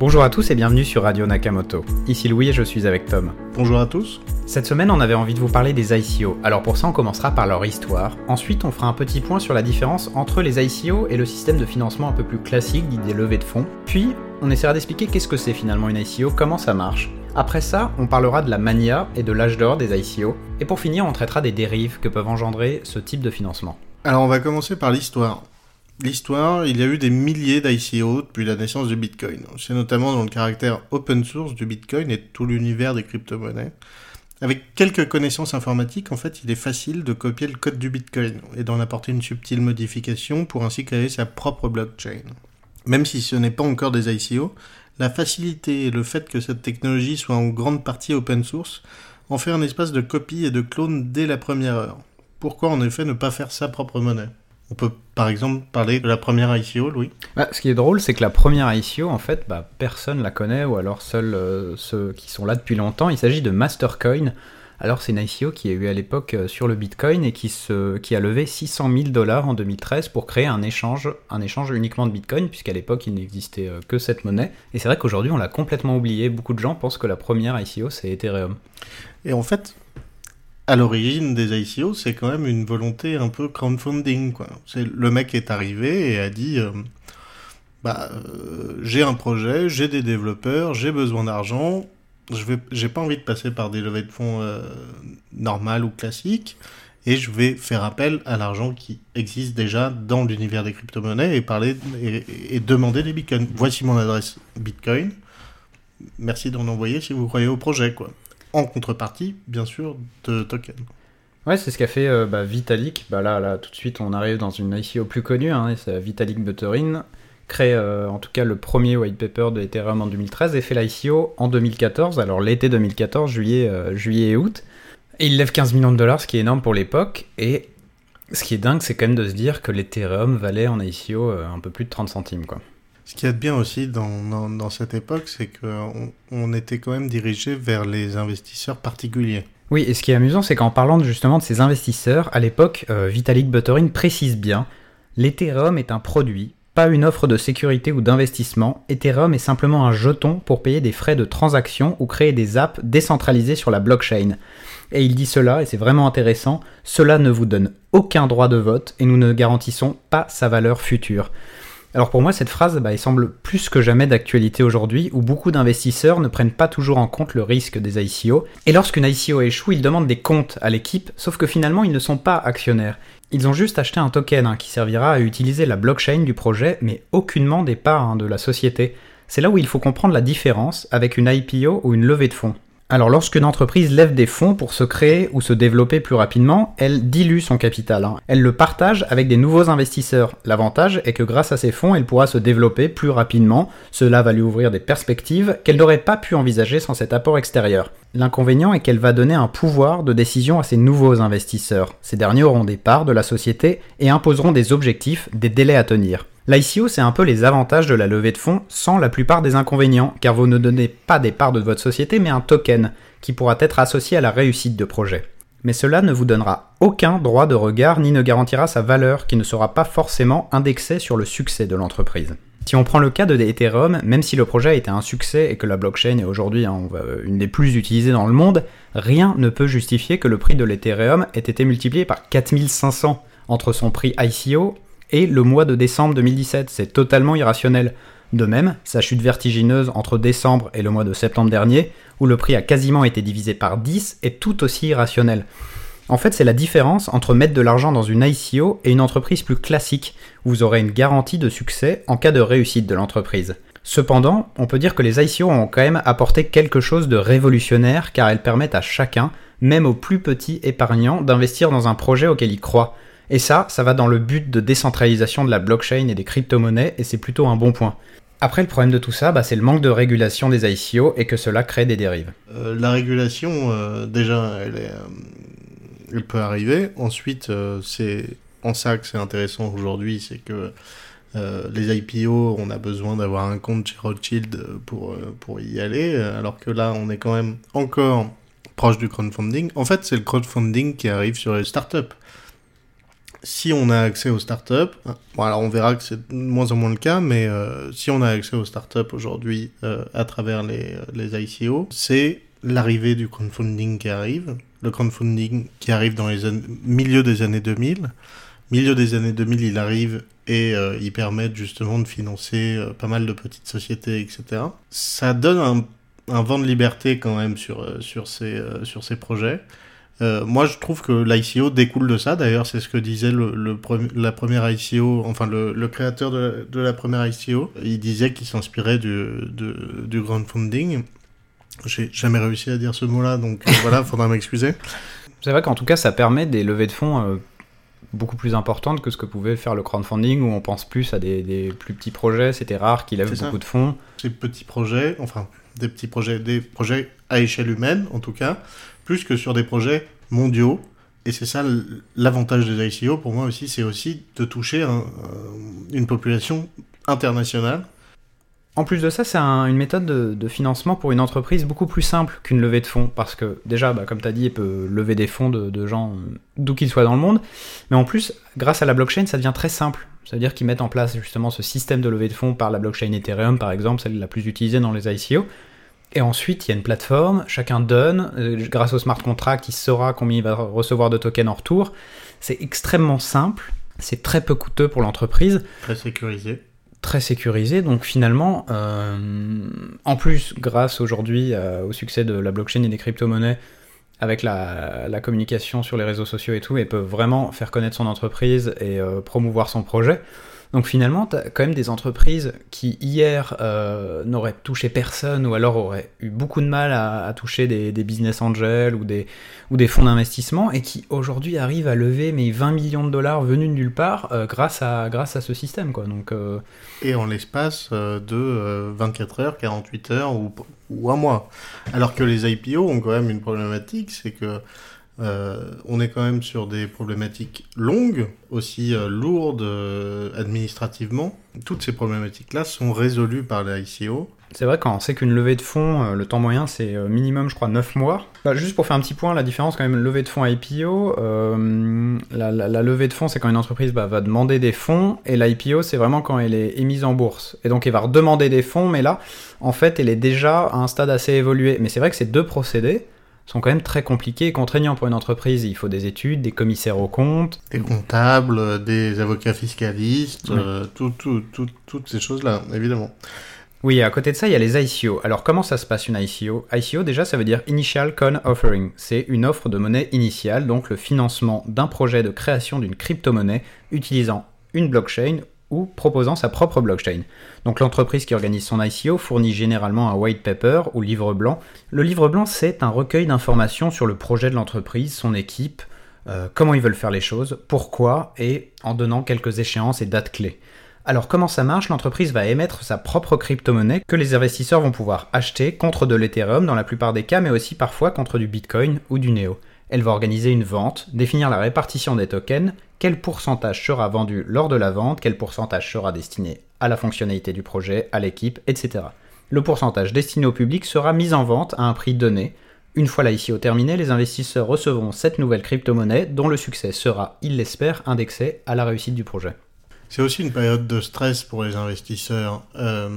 Bonjour à tous et bienvenue sur Radio Nakamoto. Ici Louis et je suis avec Tom. Bonjour à tous. Cette semaine, on avait envie de vous parler des ICO. Alors pour ça, on commencera par leur histoire. Ensuite, on fera un petit point sur la différence entre les ICO et le système de financement un peu plus classique dit des levées de fonds. Puis, on essaiera d'expliquer qu'est-ce que c'est finalement une ICO, comment ça marche. Après ça, on parlera de la mania et de l'âge d'or des ICO. Et pour finir, on traitera des dérives que peuvent engendrer ce type de financement. Alors on va commencer par l'histoire. L'histoire, il y a eu des milliers d'ICO depuis la naissance du Bitcoin. C'est notamment dans le caractère open source du Bitcoin et tout l'univers des crypto-monnaies. Avec quelques connaissances informatiques, en fait, il est facile de copier le code du Bitcoin et d'en apporter une subtile modification pour ainsi créer sa propre blockchain. Même si ce n'est pas encore des ICO, la facilité et le fait que cette technologie soit en grande partie open source en fait un espace de copie et de clone dès la première heure. Pourquoi en effet ne pas faire sa propre monnaie? On peut par exemple parler de la première ICO, Louis? Bah, Ce qui est drôle, c'est que la première ICO, en fait, bah, personne la connaît, ou alors seuls euh, ceux qui sont là depuis longtemps. Il s'agit de Mastercoin. Alors c'est une ICO qui a eu à l'époque euh, sur le Bitcoin et qui, se, qui a levé 600 000 dollars en 2013 pour créer un échange, un échange uniquement de Bitcoin, puisqu'à l'époque il n'existait euh, que cette monnaie. Et c'est vrai qu'aujourd'hui on l'a complètement oublié. Beaucoup de gens pensent que la première ICO c'est Ethereum. Et en fait, à l'origine des ICO, c'est quand même une volonté un peu crowdfunding. Quoi. Le mec est arrivé et a dit euh, bah, euh, j'ai un projet, j'ai des développeurs, j'ai besoin d'argent, je j'ai pas envie de passer par des levées de fonds euh, normales ou classiques, et je vais faire appel à l'argent qui existe déjà dans l'univers des crypto-monnaies et, et demander des bitcoins. Voici mon adresse Bitcoin. Merci d'en envoyer si vous croyez au projet. quoi en contrepartie, bien sûr, de tokens. Ouais, c'est ce qu'a fait euh, bah, Vitalik. Bah, là, là, tout de suite, on arrive dans une ICO plus connue, hein, Vitalik Buterin, crée euh, en tout cas le premier white paper de Ethereum en 2013 et fait l'ICO en 2014, alors l'été 2014, juillet, euh, juillet et août. Il lève 15 millions de dollars, ce qui est énorme pour l'époque. Et ce qui est dingue, c'est quand même de se dire que l'Ethereum valait en ICO un peu plus de 30 centimes, quoi. Ce qu'il y a de bien aussi dans, cette époque, c'est qu'on on était quand même dirigé vers les investisseurs particuliers. Oui, et ce qui est amusant, c'est qu'en parlant justement de ces investisseurs, à l'époque, euh, Vitalik Buterin précise bien l'Ethereum est un produit, pas une offre de sécurité ou d'investissement. Ethereum est simplement un jeton pour payer des frais de transaction ou créer des apps décentralisées sur la blockchain. Et il dit cela, et c'est vraiment intéressant, cela ne vous donne aucun droit de vote et nous ne garantissons pas sa valeur future. Alors pour moi, cette phrase, bah, semble plus que jamais d'actualité aujourd'hui, où beaucoup d'investisseurs ne prennent pas toujours en compte le risque des ICO. Et lorsqu'une ICO échoue, ils demandent des comptes à l'équipe, sauf que finalement, ils ne sont pas actionnaires. Ils ont juste acheté un token hein, qui servira à utiliser la blockchain du projet, mais aucunement des parts hein, de la société. C'est là où il faut comprendre la différence avec une IPO ou une levée de fonds. Alors lorsqu'une entreprise lève des fonds pour se créer ou se développer plus rapidement, elle dilue son capital. Hein. Elle le partage avec des nouveaux investisseurs. L'avantage est que grâce à ces fonds, elle pourra se développer plus rapidement. Cela va lui ouvrir des perspectives qu'elle n'aurait pas pu envisager sans cet apport extérieur. L'inconvénient est qu'elle va donner un pouvoir de décision à ces nouveaux investisseurs. Ces derniers auront des parts de la société et imposeront des objectifs, des délais à tenir. L'ICO, c'est un peu les avantages de la levée de fonds sans la plupart des inconvénients, car vous ne donnez pas des parts de votre société, mais un token, qui pourra être associé à la réussite de projet. Mais cela ne vous donnera aucun droit de regard ni ne garantira sa valeur, qui ne sera pas forcément indexée sur le succès de l'entreprise. Si on prend le cas de Ethereum, même si le projet a été un succès et que la blockchain est aujourd'hui hein, une des plus utilisées dans le monde, rien ne peut justifier que le prix de l'Ethereum ait été multiplié par 4500 entre son prix ICO et le mois de décembre 2017. C'est totalement irrationnel. De même, sa chute vertigineuse entre décembre et le mois de septembre dernier, où le prix a quasiment été divisé par 10, est tout aussi irrationnel. En fait, c'est la différence entre mettre de l'argent dans une ICO et une entreprise plus classique, où vous aurez une garantie de succès en cas de réussite de l'entreprise. Cependant, on peut dire que les ICO ont quand même apporté quelque chose de révolutionnaire car elles permettent à chacun, même aux plus petits épargnants, d'investir dans un projet auquel il croit. Et ça, ça va dans le but de décentralisation de la blockchain et des crypto-monnaies, et c'est plutôt un bon point. Après, le problème de tout ça, bah, c'est le manque de régulation des ICO et que cela crée des dérives. Euh, la régulation, euh, déjà, euh, elle, peut arriver. Ensuite, c'est en ça que c'est intéressant aujourd'hui, c'est que les IPO, on a besoin d'avoir un compte chez Rothschild pour, pour y aller, alors que là, on est quand même encore proche du crowdfunding. En fait, c'est le crowdfunding qui arrive sur les startups. Si on a accès aux startups, bon alors on verra que c'est de moins en moins le cas, mais euh, si on a accès aux startups aujourd'hui euh, à travers les, les ICO, c'est l'arrivée du crowdfunding qui arrive. Le crowdfunding qui arrive dans les milieu des années 2000. Milieu des années 2000, il arrive et euh, il permet justement de financer euh, pas mal de petites sociétés, etc. Ça donne un, un vent de liberté quand même sur, sur, ces, sur ces projets. Euh, moi, je trouve que l'ICO découle de ça. D'ailleurs, c'est ce que disait le, le la première ICO, enfin le, le créateur de la, de la, première ICO. Il disait qu'il s'inspirait du, de, du crowdfunding. J'ai jamais réussi à dire ce mot-là, donc euh, voilà, faudra m'excuser. C'est vrai qu'en tout cas, ça permet des levées de fonds euh, beaucoup plus importantes que ce que pouvait faire le crowdfunding, où on pense plus à des, des plus petits projets. C'était rare qu'ils lèvent beaucoup de fonds. Ces petits projets, enfin des petits projets, des projets à échelle humaine en tout cas, plus que sur des projets mondiaux. Et c'est ça l'avantage des ICO pour moi aussi, c'est aussi de toucher une population internationale. En plus de ça, c'est une méthode de, financement pour une entreprise beaucoup plus simple qu'une levée de fonds. Parce que déjà, bah, comme tu as dit, elle peut lever des fonds de, gens d'où qu'ils soient dans le monde. Mais en plus, grâce à la blockchain, ça devient très simple. C'est-à-dire qu'ils mettent en place justement ce système de levée de fonds par la blockchain Ethereum, par exemple, celle la plus utilisée dans les ICO. Et ensuite, il y a une plateforme, chacun donne, euh, grâce au smart contract, il saura combien il va recevoir de tokens en retour. C'est extrêmement simple, c'est très peu coûteux pour l'entreprise. Très sécurisé. Très sécurisé, donc finalement, euh, en plus, grâce aujourd'hui euh, au succès de la blockchain et des crypto-monnaies, avec la, la, communication sur les réseaux sociaux et tout, elle peut vraiment faire connaître son entreprise et promouvoir son projet. Donc finalement, tu as quand même des entreprises qui hier euh, n'auraient touché personne ou alors auraient eu beaucoup de mal à, toucher des, business angels ou des, ou des fonds d'investissement et qui aujourd'hui arrivent à lever mais 20 millions de dollars venus de nulle part euh, grâce, à, grâce à ce système. Quoi. Donc, euh, Et en l'espace de 24 heures, 48 heures ou, ou un mois. Alors que les IPO ont quand même une problématique, c'est que euh, on est quand même sur des problématiques longues, aussi euh, lourdes euh, administrativement. Toutes ces problématiques-là sont résolues par la ICO. C'est vrai quand on sait qu'une levée de fonds, le temps moyen c'est minimum je crois 9 mois. Bah, juste pour faire un petit point, la différence quand même levée de fonds IPO, la, levée de fonds c'est quand une entreprise bah, va demander des fonds et l'IPO c'est vraiment quand elle est émise en bourse. Et donc elle va redemander des fonds mais là en fait elle est déjà à un stade assez évolué. Mais c'est vrai que c'est deux procédés sont quand même très compliqués et contraignants pour une entreprise. Il faut des études, des commissaires aux comptes. Des comptables, des avocats fiscalistes, euh, toutes ces choses-là, évidemment. Oui, à côté de ça, il y a les ICO. Alors, comment ça se passe une ICO ICO, déjà, ça veut dire Initial Coin Offering. C'est une offre de monnaie initiale, donc le financement d'un projet de création d'une crypto-monnaie utilisant une blockchain ou proposant sa propre blockchain. Donc l'entreprise qui organise son ICO fournit généralement un white paper ou livre blanc. Le livre blanc, c'est un recueil d'informations sur le projet de l'entreprise, son équipe, euh, comment ils veulent faire les choses, pourquoi, et en donnant quelques échéances et dates clés. Alors comment ça marche? L'entreprise va émettre sa propre crypto-monnaie que les investisseurs vont pouvoir acheter contre de l'Ethereum dans la plupart des cas, mais aussi parfois contre du Bitcoin ou du Neo. Elle va organiser une vente, définir la répartition des tokens, quel pourcentage sera vendu lors de la vente, quel pourcentage sera destiné à la fonctionnalité du projet, à l'équipe, etc. Le pourcentage destiné au public sera mis en vente à un prix donné. Une fois la ICO terminée, les investisseurs recevront cette nouvelle crypto-monnaie dont le succès sera, ils l'espèrent, indexé à la réussite du projet. C'est aussi une période de stress pour les investisseurs. Euh,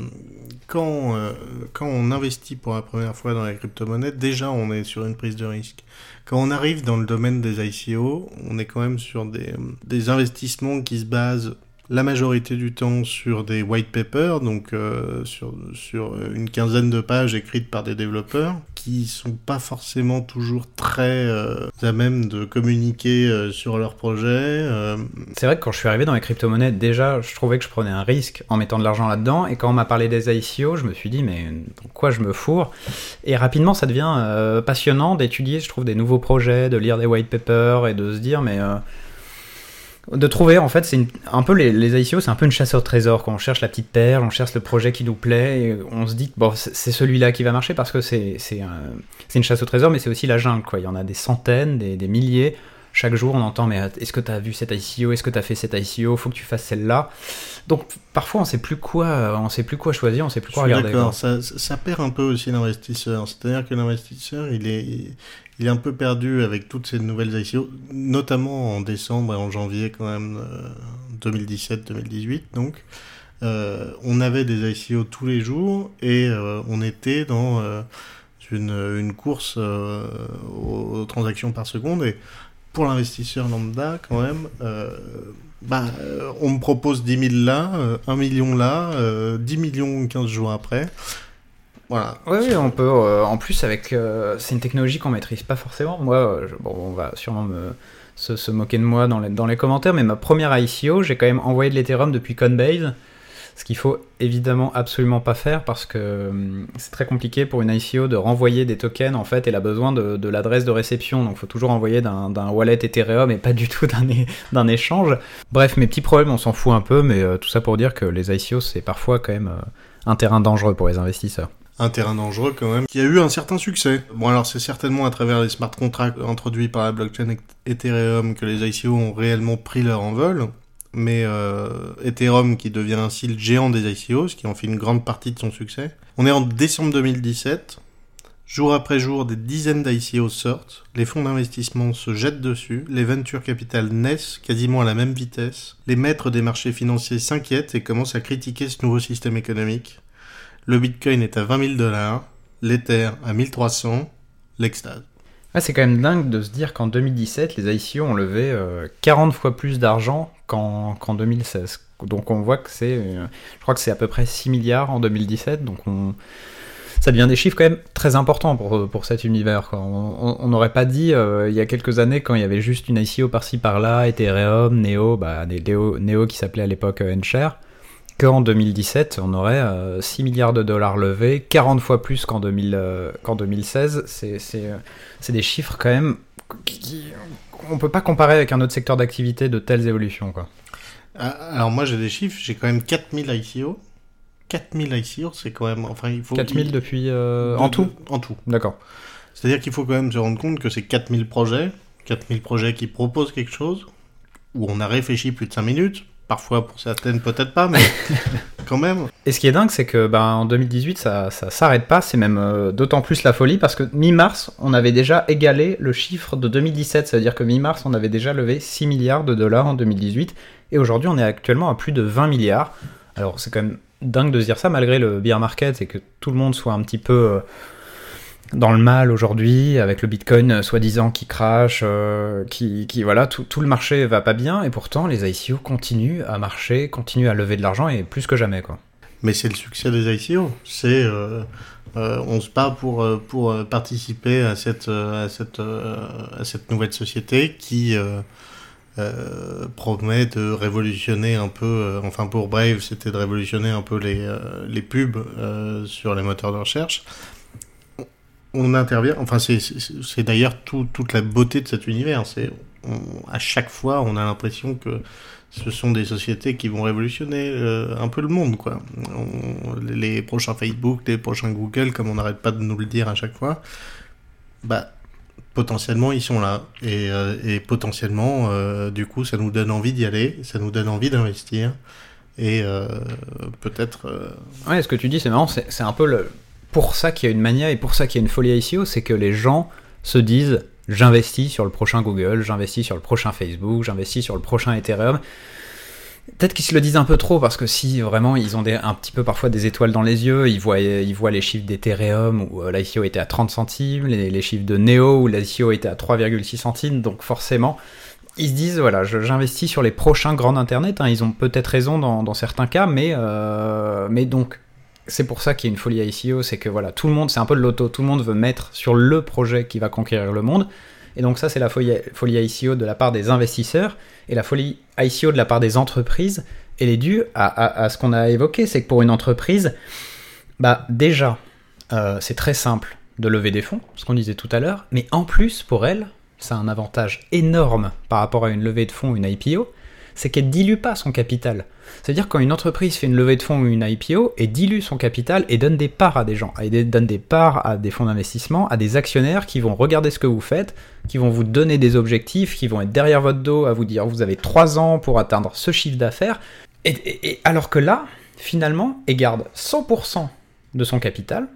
quand, euh, quand on investit pour la première fois dans la crypto-monnaie, déjà on est sur une prise de risque. Quand on arrive dans le domaine des ICO, on est quand même sur des, des investissements qui se basent la majorité du temps sur des white papers, donc euh, sur, une quinzaine de pages écrites par des développeurs, qui sont pas forcément toujours très euh, à même de communiquer euh, sur leur projet. C'est vrai que quand je suis arrivé dans les crypto-monnaies, déjà, je trouvais que je prenais un risque en mettant de l'argent là-dedans, et quand on m'a parlé des ICO, je me suis dit, mais pourquoi je me fourre? Et rapidement, ça devient passionnant d'étudier, je trouve, des nouveaux projets, de lire des white papers, et de se dire, mais de trouver en fait c'est un peu les, ICO c'est un peu une chasse au trésor quand on cherche la petite perle on cherche le projet qui nous plaît et on se dit que bon c'est celui-là qui va marcher parce que c'est c'est une chasse au trésor mais c'est aussi la jungle quoi. Il y en a des centaines des milliers chaque jour on entend mais est-ce que tu as vu cette ICO, est-ce que tu as fait cette ICO, faut que tu fasses celle-là. Donc parfois on sait plus quoi, on sait plus quoi choisir, on sait plus quoi regarder. D'accord, ça, ça, perd un peu aussi l'investisseur. C'est-à-dire que l'investisseur il est, il est un peu perdu avec toutes ces nouvelles ICO, notamment en décembre et en janvier quand même 2017-2018 euh, donc. Euh, on avait des ICO tous les jours et euh, on était dans une, une, course aux, transactions par seconde et pour l'investisseur lambda, quand même, euh, bah, euh, on me propose 10 000 là, 1 euh, million là, 10 millions 15 jours après. Voilà. Oui, on peut. en plus, avec, c'est une technologie qu'on maîtrise pas forcément. Moi, bon, on va sûrement me, se, moquer de moi dans les, dans les commentaires, mais ma première ICO, j'ai quand même envoyé de l'Ethereum depuis Coinbase. Ce qu'il faut évidemment absolument pas faire parce que hum, c'est très compliqué pour une ICO de renvoyer des tokens en fait. Elle a besoin de, l'adresse de réception, donc il faut toujours envoyer d'un wallet Ethereum et pas du tout d'un échange. Bref, mes petits problèmes, on s'en fout un peu, mais euh, tout ça pour dire que les ICO c'est parfois quand même euh, un terrain dangereux pour les investisseurs un terrain dangereux quand même, qui a eu un certain succès. Bon alors c'est certainement à travers les smart contracts introduits par la blockchain Ethereum que les ICO ont réellement pris leur envol, mais euh, Ethereum qui devient ainsi le géant des ICO, ce qui en fait une grande partie de son succès. On est en décembre 2017. Jour après jour, des dizaines d'ICO sortent, les fonds d'investissement se jettent dessus, les venture capital naissent quasiment à la même vitesse, les maîtres des marchés financiers s'inquiètent et commencent à critiquer ce nouveau système économique. Le Bitcoin est à 20 000 dollars, l'Ether à 1300, l'extase. Ah, c'est quand même dingue de se dire qu'en 2017, les ICO ont levé 40 euh, fois plus d'argent qu'en 2016. Donc on voit que c'est, euh, je crois que c'est à peu près 6 milliards en 2017, donc on, ça devient des chiffres quand même très importants pour, cet univers. On n'aurait pas dit euh, il y a quelques années quand il y avait juste une ICO par-ci par-là, Ethereum, Neo, bah, Neo, qui s'appelait à l'époque Enshare, qu'en 2017 on aurait 6 milliards de dollars levés, 40 fois plus qu'en 2016. C'est des chiffres quand même qui, on peut pas comparer avec un autre secteur d'activité de telles évolutions. Quoi. Ah, alors moi j'ai des chiffres, j'ai quand même 4000 ICO. 4000 ICO, c'est quand même... Enfin, il faut 4000 depuis... Euh, en tout? En tout. D'accord. C'est-à-dire qu'il faut quand même se rendre compte que c'est 4000 projets, 4000 projets qui proposent quelque chose, où on a réfléchi plus de 5 minutes, Parfois, pour certaines, peut-être pas, mais quand même. Et ce qui est dingue, c'est que ben, en 2018, ça, ça s'arrête pas. C'est même euh, d'autant plus la folie parce que mi-mars, on avait déjà égalé le chiffre de 2017. Ça veut dire que mi-mars, on avait déjà levé 6 milliards de dollars en 2018. Et aujourd'hui, on est actuellement à plus de 20 milliards. Alors, c'est quand même dingue de se dire ça malgré le bear market et que tout le monde soit un petit peu. Euh, dans le mal aujourd'hui, avec le Bitcoin euh, soi-disant qui crache, euh, qui, voilà, tout, tout, le marché va pas bien, et pourtant les ICO continuent à marcher, continuent à lever de l'argent, et plus que jamais, quoi. Mais c'est le succès des ICO, c'est... Euh, on se bat pour, pour participer à cette, à, cette, à cette nouvelle société qui promet de révolutionner un peu, enfin pour Brave c'était de révolutionner un peu les, les pubs sur les moteurs de recherche on intervient, enfin c'est d'ailleurs toute la beauté de cet univers, c'est à chaque fois on a l'impression que ce sont des sociétés qui vont révolutionner euh, un peu le monde, quoi. les prochains Facebook, les prochains Google, comme on n'arrête pas de nous le dire à chaque fois, bah potentiellement ils sont là et, euh, potentiellement euh, du coup ça nous donne envie d'y aller, ça nous donne envie d'investir et peut-être. Ouais, ce que tu dis c'est marrant, c'est un peu le pour ça qu'il y a une mania et pour ça qu'il y a une folie ICO, c'est que les gens se disent j'investis sur le prochain Google, j'investis sur le prochain Facebook, j'investis sur le prochain Ethereum. Peut-être qu'ils se le disent un peu trop parce que si vraiment ils ont un petit peu parfois des étoiles dans les yeux, ils voient, les chiffres d'Ethereum où euh, l'ICO était à 30 centimes, les, chiffres de Neo où l'ICO était à 3,6 centimes, donc forcément ils se disent voilà j'investis sur les prochains grands internet, hein. ils ont peut-être raison dans, certains cas, mais, euh, mais donc c'est pour ça qu'il y a une folie ICO, c'est que voilà, tout le monde, c'est un peu de l'auto, tout le monde veut mettre sur le projet qui va conquérir le monde. Et donc ça, c'est la folie, ICO de la part des investisseurs, et la folie ICO de la part des entreprises, elle est due à, ce qu'on a évoqué, c'est que pour une entreprise, bah déjà, euh, c'est très simple de lever des fonds, ce qu'on disait tout à l'heure, mais en plus, pour elle, ça a un avantage énorme par rapport à une levée de fonds, une IPO, c'est qu'elle dilue pas son capital. C'est-à-dire quand une entreprise fait une levée de fonds ou une IPO et dilue son capital et donne des parts à des gens, et donne des parts à des fonds d'investissement, à des actionnaires qui vont regarder ce que vous faites, qui vont vous donner des objectifs, qui vont être derrière votre dos à vous dire vous avez 3 ans pour atteindre ce chiffre d'affaires. Et, alors que là, finalement, elle garde 100% de son capital,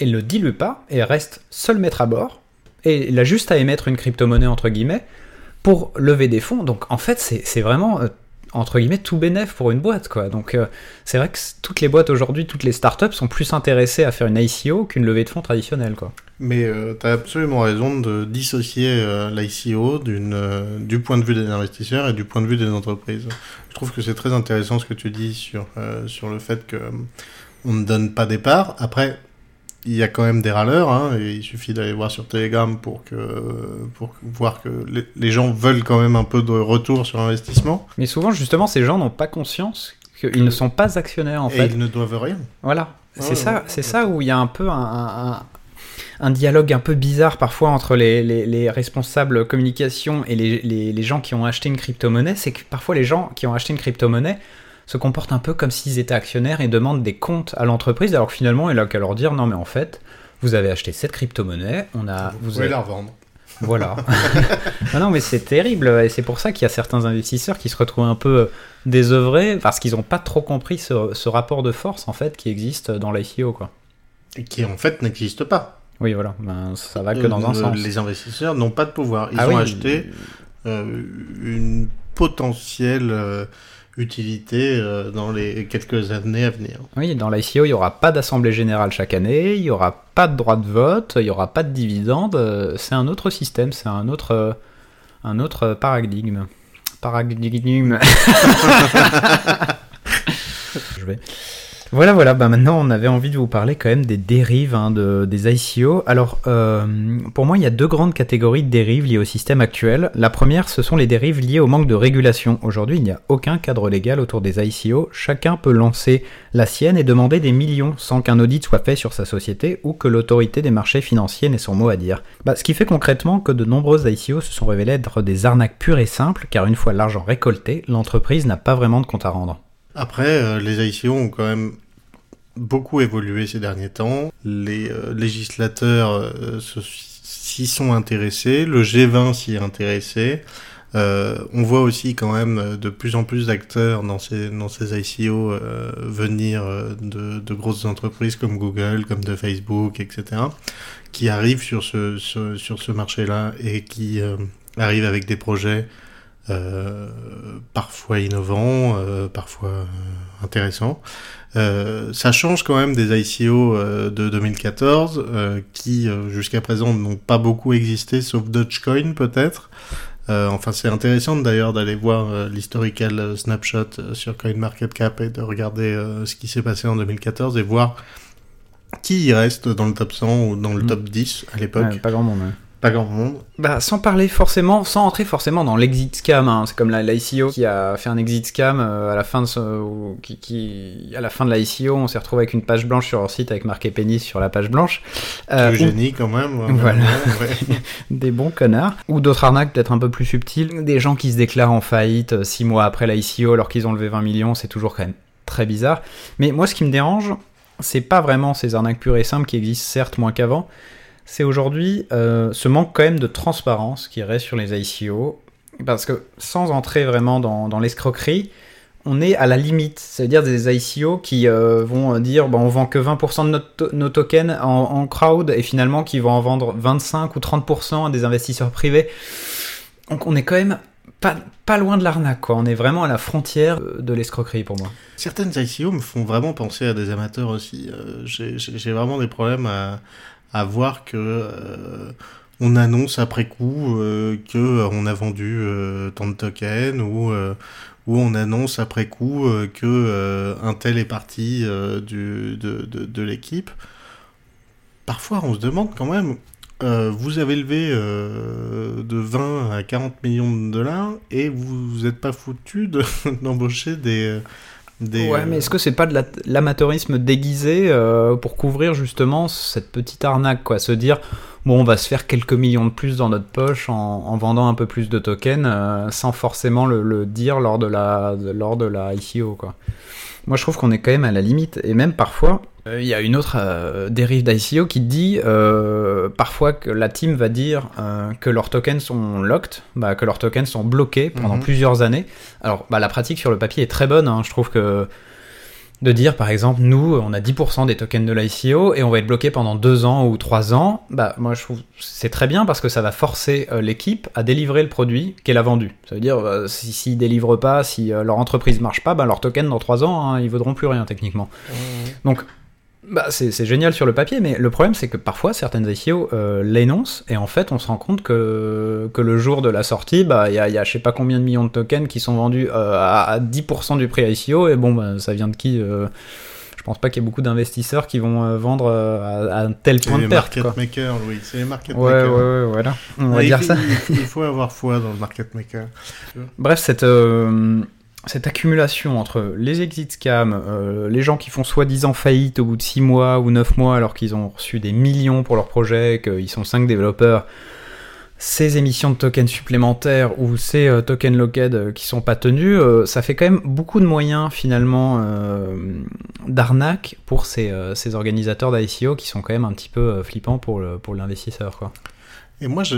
elle ne dilue pas et reste seul maître à bord, et il a juste à émettre une crypto-monnaie entre guillemets pour lever des fonds. Donc en fait, c'est vraiment euh, entre guillemets tout bénéf pour une boîte quoi. Donc euh, c'est vrai que toutes les boîtes aujourd'hui, toutes les startups sont plus intéressées à faire une ICO qu'une levée de fonds traditionnelle quoi. Mais euh, tu as absolument raison de dissocier euh, l'ICO du point de vue des investisseurs et du point de vue des entreprises. Je trouve que c'est très intéressant ce que tu dis sur, sur le fait que on ne donne pas des parts. Après, il y a quand même des râleurs, hein, et il suffit d'aller voir sur Telegram pour, que, pour voir que les, gens veulent quand même un peu de retour sur investissement. Mais souvent, justement, ces gens n'ont pas conscience qu'ils ne sont pas actionnaires en et fait. ils ne doivent rien. Voilà, c'est ça, c'est ça où il y a un peu un, un, dialogue un peu bizarre parfois entre les, les, les responsables communication et les, les gens qui ont acheté une crypto-monnaie, c'est que parfois les gens qui ont acheté une crypto-monnaie se comportent un peu comme s'ils étaient actionnaires et demandent des comptes à l'entreprise, alors que finalement, il a qu'à leur dire non, mais en fait, vous avez acheté cette crypto-monnaie, on a. Vous, pouvez la revendre. Voilà. Ah non, mais c'est terrible, et c'est pour ça qu'il y a certains investisseurs qui se retrouvent un peu euh, désœuvrés parce qu'ils n'ont pas trop compris ce, rapport de force en fait qui existe dans l'ICO, quoi. Et qui en fait n'existe pas. Oui, voilà, ben, ça va que dans un sens. Les investisseurs n'ont pas de pouvoir. Ils ah ont acheté euh, une potentielle euh, utilité euh, dans les quelques années à venir. Oui, dans l'ICO, il n'y aura pas d'assemblée générale chaque année, il n'y aura pas de droit de vote, il n'y aura pas de dividendes. Euh, c'est un autre système, c'est un autre, euh, un autre paradigme. Paradigme. Je vais. Voilà, voilà, bah maintenant on avait envie de vous parler quand même des dérives hein, de, des ICO. Alors, euh, pour moi, il y a deux grandes catégories de dérives liées au système actuel. La première, ce sont les dérives liées au manque de régulation. Aujourd'hui, il n'y a aucun cadre légal autour des ICO. Chacun peut lancer la sienne et demander des millions sans qu'un audit soit fait sur sa société ou que l'autorité des marchés financiers n'ait son mot à dire. Bah, ce qui fait concrètement que de nombreuses ICO se sont révélées être des arnaques pures et simples, car une fois l'argent récolté, l'entreprise n'a pas vraiment de compte à rendre. Après, euh, les ICO ont quand même beaucoup évolué ces derniers temps. Les euh, législateurs euh, s'y sont intéressés, le G20 s'y est intéressé. on voit aussi quand même de plus en plus d'acteurs dans ces, dans ces ICO venir de, grosses entreprises comme Google, comme de Facebook, etc., qui arrivent sur ce, sur ce marché-là et qui arrivent avec des projets parfois innovants, euh, parfois euh, intéressants. ça change quand même des ICO de 2014 qui jusqu'à présent n'ont pas beaucoup existé, sauf Dogecoin peut-être. enfin, c'est intéressant d'ailleurs d'aller voir l'historical snapshot sur CoinMarketCap et de regarder ce qui s'est passé en 2014 et voir qui y reste dans le top 100 ou dans le mm. top 10 à l'époque. pas grand monde. Pas grand monde. Bah, sans parler forcément, sans entrer forcément dans l'exit scam. Hein. C'est comme l'ICO qui a fait un exit scam euh, à la fin de ce, qui, qui, à la fin de l'ICO, on s'est retrouvé avec une page blanche sur leur site avec marqué pénis sur la page blanche. Euh, génie quand même. Voilà. des bons connards. Ou d'autres arnaques peut-être un peu plus subtiles. Des gens qui se déclarent en faillite 6 euh, mois après l'ICO alors qu'ils ont levé 20 millions, c'est toujours quand même très bizarre. Mais moi, ce qui me dérange, c'est pas vraiment ces arnaques pures et simples qui existent certes moins qu'avant c'est aujourd'hui euh, ce manque quand même de transparence qui reste sur les ICO. Parce que sans entrer vraiment dans, l'escroquerie, on est à la limite. C'est-à-dire des ICO qui euh, vont dire bon, on vend que 20% de nos tokens en, crowd et finalement qui vont en vendre 25 ou 30% à des investisseurs privés. Donc on est quand même pas, loin de l'arnaque, On est vraiment à la frontière de l'escroquerie pour moi. Certaines ICO me font vraiment penser à des amateurs aussi. Euh, j'ai vraiment des problèmes à, à voir que euh, on annonce après coup euh, que euh, on a vendu tant de tokens ou ou on annonce après coup que un tel est parti du, de, de, de l'équipe. Parfois, on se demande quand même, vous avez levé de 20 à 40 millions de dollars et vous n'êtes pas foutu d'embaucher des, Ouais, mais est-ce que c'est pas de la- l'amateurisme déguisé euh, pour couvrir justement cette petite arnaque, quoi? Se dire, bon, on va se faire quelques millions de plus dans notre poche en, en vendant un peu plus de tokens euh, sans forcément le, le dire lors de la, lors de la ICO, quoi. Moi, je trouve qu'on est quand même à la limite, et même parfois, il y a une autre euh, dérive d'ICO qui dit euh, parfois que la team va dire euh, que leurs tokens sont locked, bah, que leurs tokens sont bloqués pendant Mhm. plusieurs années. Alors, bah, la pratique sur le papier est très bonne. hein. Je trouve que de dire, par exemple, nous, on a 10% des tokens de l'ICO et on va être bloqué pendant deux ans ou trois ans, bah, moi, je trouve c'est très bien parce que ça va forcer euh, l'équipe à délivrer le produit qu'elle a vendu. Ça veut dire, euh, si- s'ils délivrent pas, si euh, leur entreprise marche pas, bah, leurs tokens dans trois ans, hein, ils vaudront plus rien techniquement. Donc, bah, c'est c'est génial sur le papier, mais le problème c'est que parfois certaines ICO euh, l'énoncent et en fait on se rend compte que, que le jour de la sortie, bah, il y a, y a je sais pas combien de millions de tokens qui sont vendus euh, à, à 10% du prix ICO et bon, bah, ça vient de qui euh, Je pense pas qu'il y ait beaucoup d'investisseurs qui vont euh, vendre à, à un tel C'est point les de perte. market Quoi. makers, oui, c'est les market Ouais, ouais, makers. ouais, voilà. On va Ouais, dire ça. il- il faut avoir foi dans le market maker. Bref, cette, cette accumulation entre les exit scams, euh, les gens qui font soi-disant faillite au bout de 6 mois ou 9 mois alors qu'ils ont reçu des millions pour leur projet, qu'ils sont 5 développeurs, ces émissions de tokens supplémentaires ou ces euh, tokens locked euh, qui sont pas tenus, ça fait quand même beaucoup de moyens finalement d'arnaque pour ces, organisateurs d'ICO qui sont quand même un petit peu flippants pour l'investisseur. Et moi, je,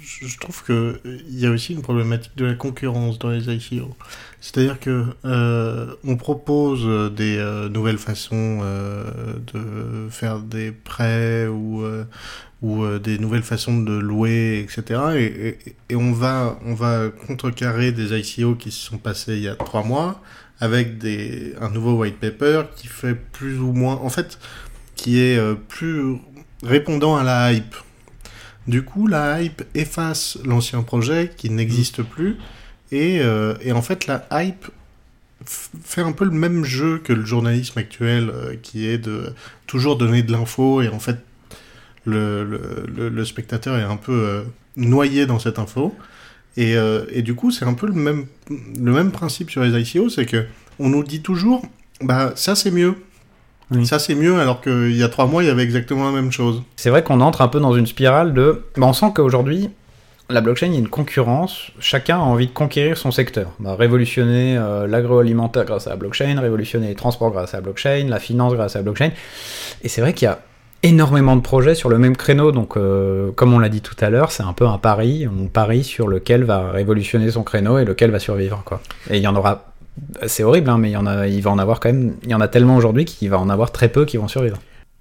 je, je trouve que il y a aussi une problématique de la concurrence dans les ICO. C'est-à-dire que euh, on propose euh, des euh, nouvelles façons euh, de faire des prêts ou euh, ou euh, des nouvelles façons de louer, etc. Et, et, et on va on va contrecarrer des ICO qui se sont passés il y a trois mois avec des un nouveau white paper qui fait plus ou moins en fait qui est euh, plus répondant à la hype. Du coup, la hype efface l'ancien projet qui n'existe plus. Et, euh, et en fait, la hype fait un peu le même jeu que le journalisme actuel, euh, qui est de toujours donner de l'info. Et en fait, le, le, le- le spectateur est un peu euh, noyé dans cette info. Et, et du coup, c'est un peu le même, le même principe sur les ICO, c'est que on nous dit toujours, bah ça c'est mieux. Oui. Ça c'est mieux, alors qu'il y a trois mois, il y avait exactement la même chose. C'est vrai qu'on entre un peu dans une spirale de. Bah, on sent qu'aujourd'hui, la blockchain, il y a une concurrence. Chacun a envie de conquérir son secteur. Bah, révolutionner euh, l'agroalimentaire grâce à la blockchain, révolutionner les transports grâce à la blockchain, la finance grâce à la blockchain. Et c'est vrai qu'il y a énormément de projets sur le même créneau. Donc, euh, comme on l'a dit tout à l'heure, c'est un peu un pari. On parie sur lequel va révolutionner son créneau et lequel va survivre. Quoi. Et il y en aura. C'est horrible, hein, mais il y en a, il va en avoir quand même. Il y en a tellement aujourd'hui qu'il va en avoir très peu qui vont survivre.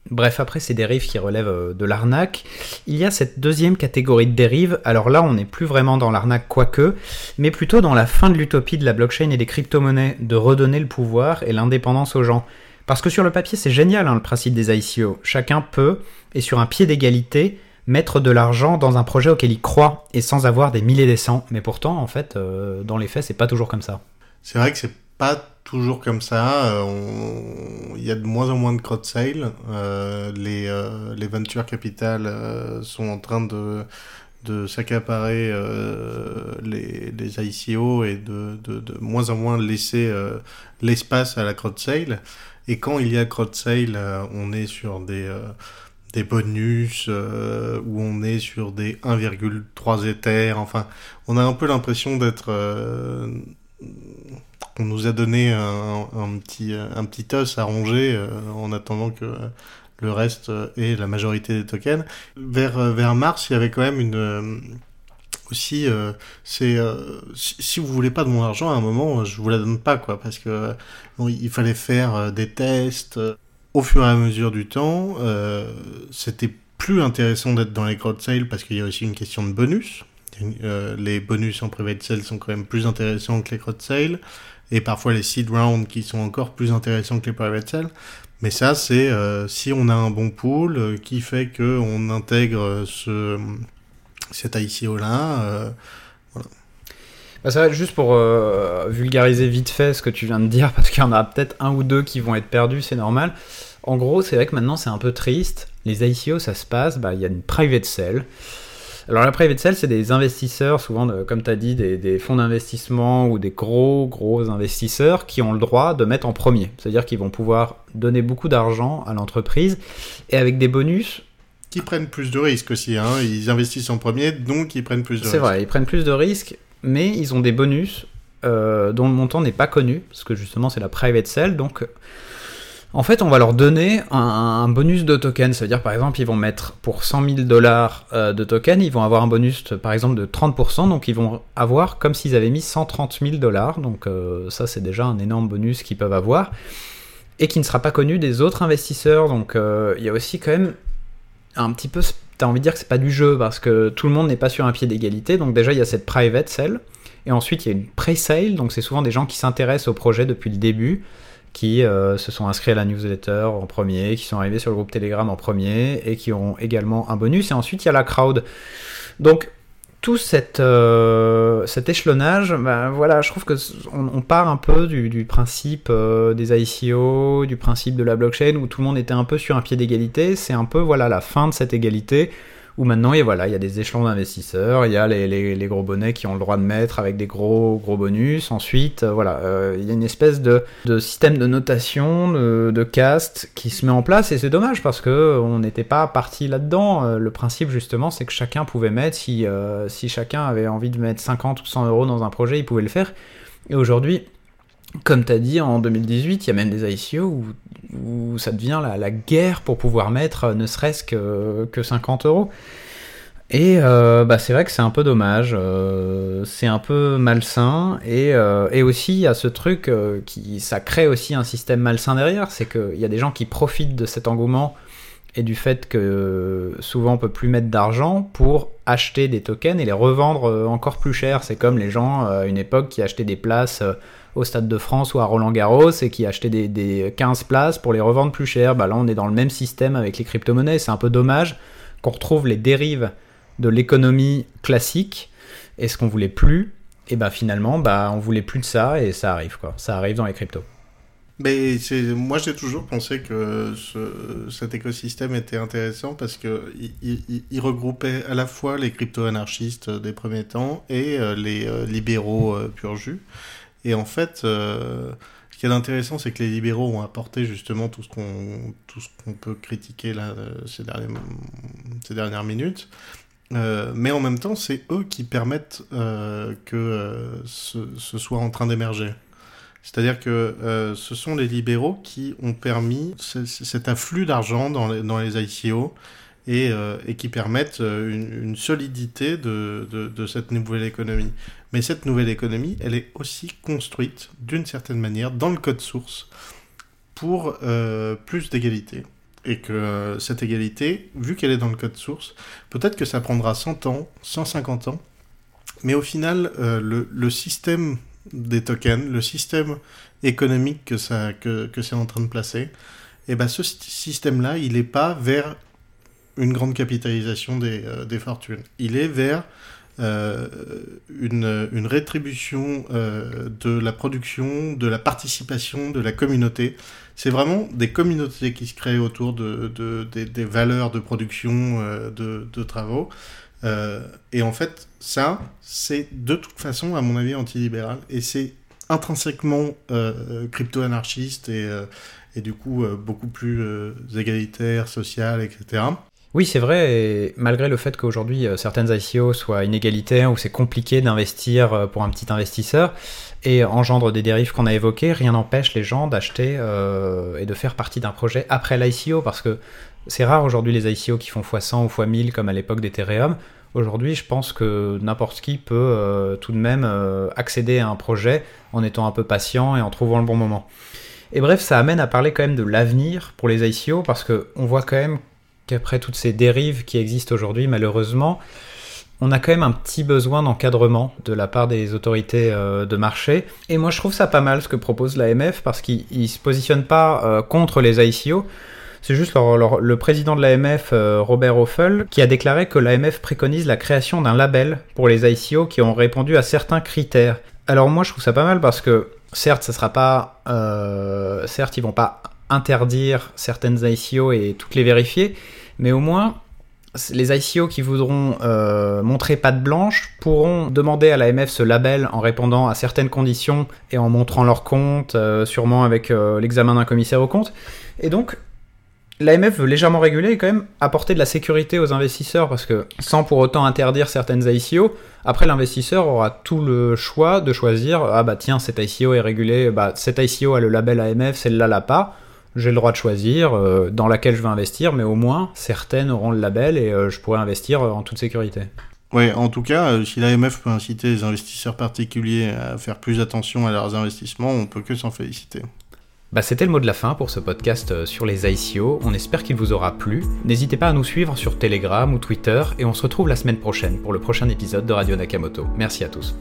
Bref, après ces dérives qui relèvent euh, de l'arnaque, il y a cette deuxième catégorie de dérives. Alors là, on n'est plus vraiment dans l'arnaque, quoique, mais plutôt dans la fin de l'utopie de la blockchain et des crypto-monnaies, de redonner le pouvoir et l'indépendance aux gens. Parce que sur le papier, c'est génial hein, le principe des ICO. Chacun peut, et sur un pied d'égalité, mettre de l'argent dans un projet auquel il croit, et sans avoir des milliers des cents. Mais pourtant, en fait, euh, dans les faits, c'est pas toujours comme ça. C'est vrai que c'est pas toujours comme ça. euh, Il y a de moins en moins de crowd sale. Euh, les, euh, les euh, sont en train de, s'accaparer les, ICO et de, de, moins en moins laisser l'espace à la crowd sale. Et quand il y a crowd sale, on est sur des, des bonus euh, ou on est sur des 1,3 Ether. Enfin, on a un peu l'impression d'être on nous a donné un, petit, un petit os à ronger euh, en attendant que le reste euh, ait la majorité des tokens. Vers, euh, vers mars, il y avait quand même une. euh, aussi, euh, c'est. euh, si, vous voulez pas de mon argent, à un moment, je vous la donne pas, quoi, parce que euh, bon, il fallait faire euh, des tests. euh, Au fur et à mesure du temps, euh, c'était plus intéressant d'être dans les crowd sales parce qu'il y a aussi une question de bonus. Euh, les bonus en private sale sont quand même plus intéressants que les crowd sales et parfois les seed rounds qui sont encore plus intéressants que les private sales. Mais ça, c'est euh, si on a un bon pool euh, qui fait que on intègre euh, ce cet ICO là. Euh, Bah, ça juste pour vulgariser vite fait ce que tu viens de dire, parce qu'il y en a peut-être un ou deux qui vont être perdus, c'est normal. En gros, c'est vrai que maintenant c'est un peu triste. Les ICO, ça se passe, bah, il y a une private sale. Alors la private sale, c'est des investisseurs, souvent, comme tu as dit, des, des fonds d'investissement ou des gros, gros investisseurs qui ont le droit de mettre en premier. C'est-à-dire qu'ils vont pouvoir donner beaucoup d'argent à l'entreprise et avec des bonus qui prennent plus de risques aussi. Hein. Ils investissent en premier, donc ils prennent plus de risques. C'est vrai, ils prennent plus de risques, mais ils ont des bonus euh, dont le montant n'est pas connu, parce que justement c'est la private sale. Donc en fait, on va leur donner un, bonus de tokens. C'est-à-dire, par exemple, ils vont mettre pour 100 000 dollars euh, de tokens, ils vont avoir un bonus, par exemple, de 30%. Donc, ils vont avoir comme s'ils avaient mis 130 000 dollars. Donc, euh, ça, c'est déjà un énorme bonus qu'ils peuvent avoir. Et qui ne sera pas connu des autres investisseurs. Donc, il y a aussi quand même un petit peu, t'as envie de dire que c'est pas du jeu parce que tout le monde n'est pas sur un pied d'égalité. Donc déjà il y a cette private sale et ensuite il y a une pre-sale. Donc c'est souvent des gens qui s'intéressent au projet depuis le début, qui euh, se sont inscrits à la newsletter en premier, qui sont arrivés sur le groupe Telegram en premier et qui ont également un bonus. Et ensuite il y a la crowd. Donc tout euh, cet échelonnage, ben, voilà, je trouve que on, part un peu du, principe euh, des ICO, du principe de la blockchain où tout le monde était un peu sur un pied d'égalité. C'est un peu voilà la fin de cette égalité où maintenant il voilà, il y a des échelons d'investisseurs, il y a les, gros bonnets qui ont le droit de mettre avec des gros gros bonus. Ensuite, euh, voilà, euh, il y a une espèce de, système de notation, de, caste qui se met en place et c'est dommage parce que on n'était pas parti là-dedans. Euh, le principe justement, c'est que chacun pouvait mettre, si, si chacun avait envie de mettre 50 ou 100 euros dans un projet, il pouvait le faire. Et aujourd'hui, comme tu as dit, en 2018, il y a même des ICO où, ça devient la, guerre pour pouvoir mettre euh, ne serait-ce que, que 50 euros. Et euh, bah, c'est vrai que c'est un peu dommage, euh, c'est un peu malsain, et, et aussi il y a ce truc qui ça crée aussi un système malsain derrière, c'est qu'il y a des gens qui profitent de cet engouement et du fait que souvent on peut plus mettre d'argent pour acheter des tokens et les revendre encore plus cher. C'est comme les gens à une époque qui achetaient des places au Stade de France ou à Roland Garros et qui achetaient des, 15 places pour les revendre plus cher. Bah là, on est dans le même système avec les crypto-monnaies. C'est un peu dommage qu'on retrouve les dérives de l'économie classique et ce qu'on voulait plus. Et bah finalement, bah on voulait plus de ça et ça arrive quoi. Ça arrive dans les cryptos. Mais moi j'ai toujours pensé que cet écosystème était intéressant parce que il, regroupait à la fois les crypto-anarchistes des premiers temps et euh, les euh, libéraux euh, pur jus. Et en fait, euh, ce qui est intéressant, c'est que les libéraux ont apporté justement tout ce qu'on tout ce qu'on peut critiquer là euh, ces, ces dernières minutes. Euh, mais en même temps, c'est eux qui permettent que ce, soit en train d'émerger. C'est-à-dire que ce sont les libéraux qui ont permis cet afflux d'argent dans dans les ICO et, et qui permettent une, une solidité de, cette nouvelle économie. Mais cette nouvelle économie, elle est aussi construite d'une certaine manière dans le code source pour euh, plus d'égalité. Et que euh, cette égalité, vu qu'elle est dans le code source, peut-être que ça prendra 100 ans, 150 ans, mais au final, euh, le, système des tokens, le système économique que, c'est en train de placer, eh ben ce système-là, il n'est pas vers une grande capitalisation des, des fortunes. Il est vers euh, une, une, rétribution euh, de la production, de la participation, de la communauté. C'est vraiment des communautés qui se créent autour de, de, des valeurs de production euh, de, de, travaux. et en fait, ça, c'est de toute façon, à mon avis, antilibéral. Et c'est intrinsèquement crypto-anarchiste et, et, du coup beaucoup plus égalitaire, social, etc. Oui, c'est vrai, et malgré le fait qu'aujourd'hui euh, certaines ICO soient inégalitaires ou c'est compliqué d'investir euh, pour un petit investisseur et engendre des dérives qu'on a évoquées, rien n'empêche les gens d'acheter euh, et de faire partie d'un projet après l'ICO parce que c'est rare aujourd'hui les ICO qui font x100 ou x1000 comme à l'époque d'Ethereum. Aujourd'hui, je pense que n'importe qui peut tout de même accéder à un projet en étant un peu patient et en trouvant le bon moment. Et bref, ça amène à parler quand même de l'avenir pour les ICO parce qu'on voit quand même qu'après toutes ces dérives qui existent aujourd'hui, malheureusement, on a quand même un petit besoin d'encadrement de la part des autorités euh, de marché. Et moi, je trouve ça pas mal ce que propose l'AMF parce qu'il ne se positionne pas euh, contre les ICO. C'est juste le président de l'AMF, euh, Robert Hoffel, qui a déclaré que l'AMF préconise la création d'un label pour les ICO qui ont répondu à certains critères. Alors moi, je trouve ça pas mal parce que certes, ça sera pas, certes, ils vont pas interdire certaines ICO et toutes les vérifier, mais au moins les ICO qui voudront euh, montrer patte blanche pourront demander à l'AMF ce label en répondant à certaines conditions et en montrant leur compte, euh, sûrement avec euh, l'examen d'un commissaire au compte. Et donc, l'AMF veut légèrement réguler et quand même apporter de la sécurité aux investisseurs parce que sans pour autant interdire certaines ICO, après l'investisseur aura tout le choix de choisir ah bah tiens cette ICO est régulée, bah cette ICO a le label AMF, celle-là l'a pas. J'ai le droit de choisir euh, dans laquelle je veux investir, mais au moins certaines auront le label et euh, je pourrai investir en toute sécurité. Ouais, en tout cas, euh, si l'AMF peut inciter les investisseurs particuliers à faire plus attention à leurs investissements, on peut que s'en féliciter. Bah, c'était le mot de la fin pour ce podcast sur les ICO. On espère qu'il vous aura plu. N'hésitez pas à nous suivre sur Telegram ou Twitter et on se retrouve la semaine prochaine pour le prochain épisode de Radio Nakamoto. Merci à tous.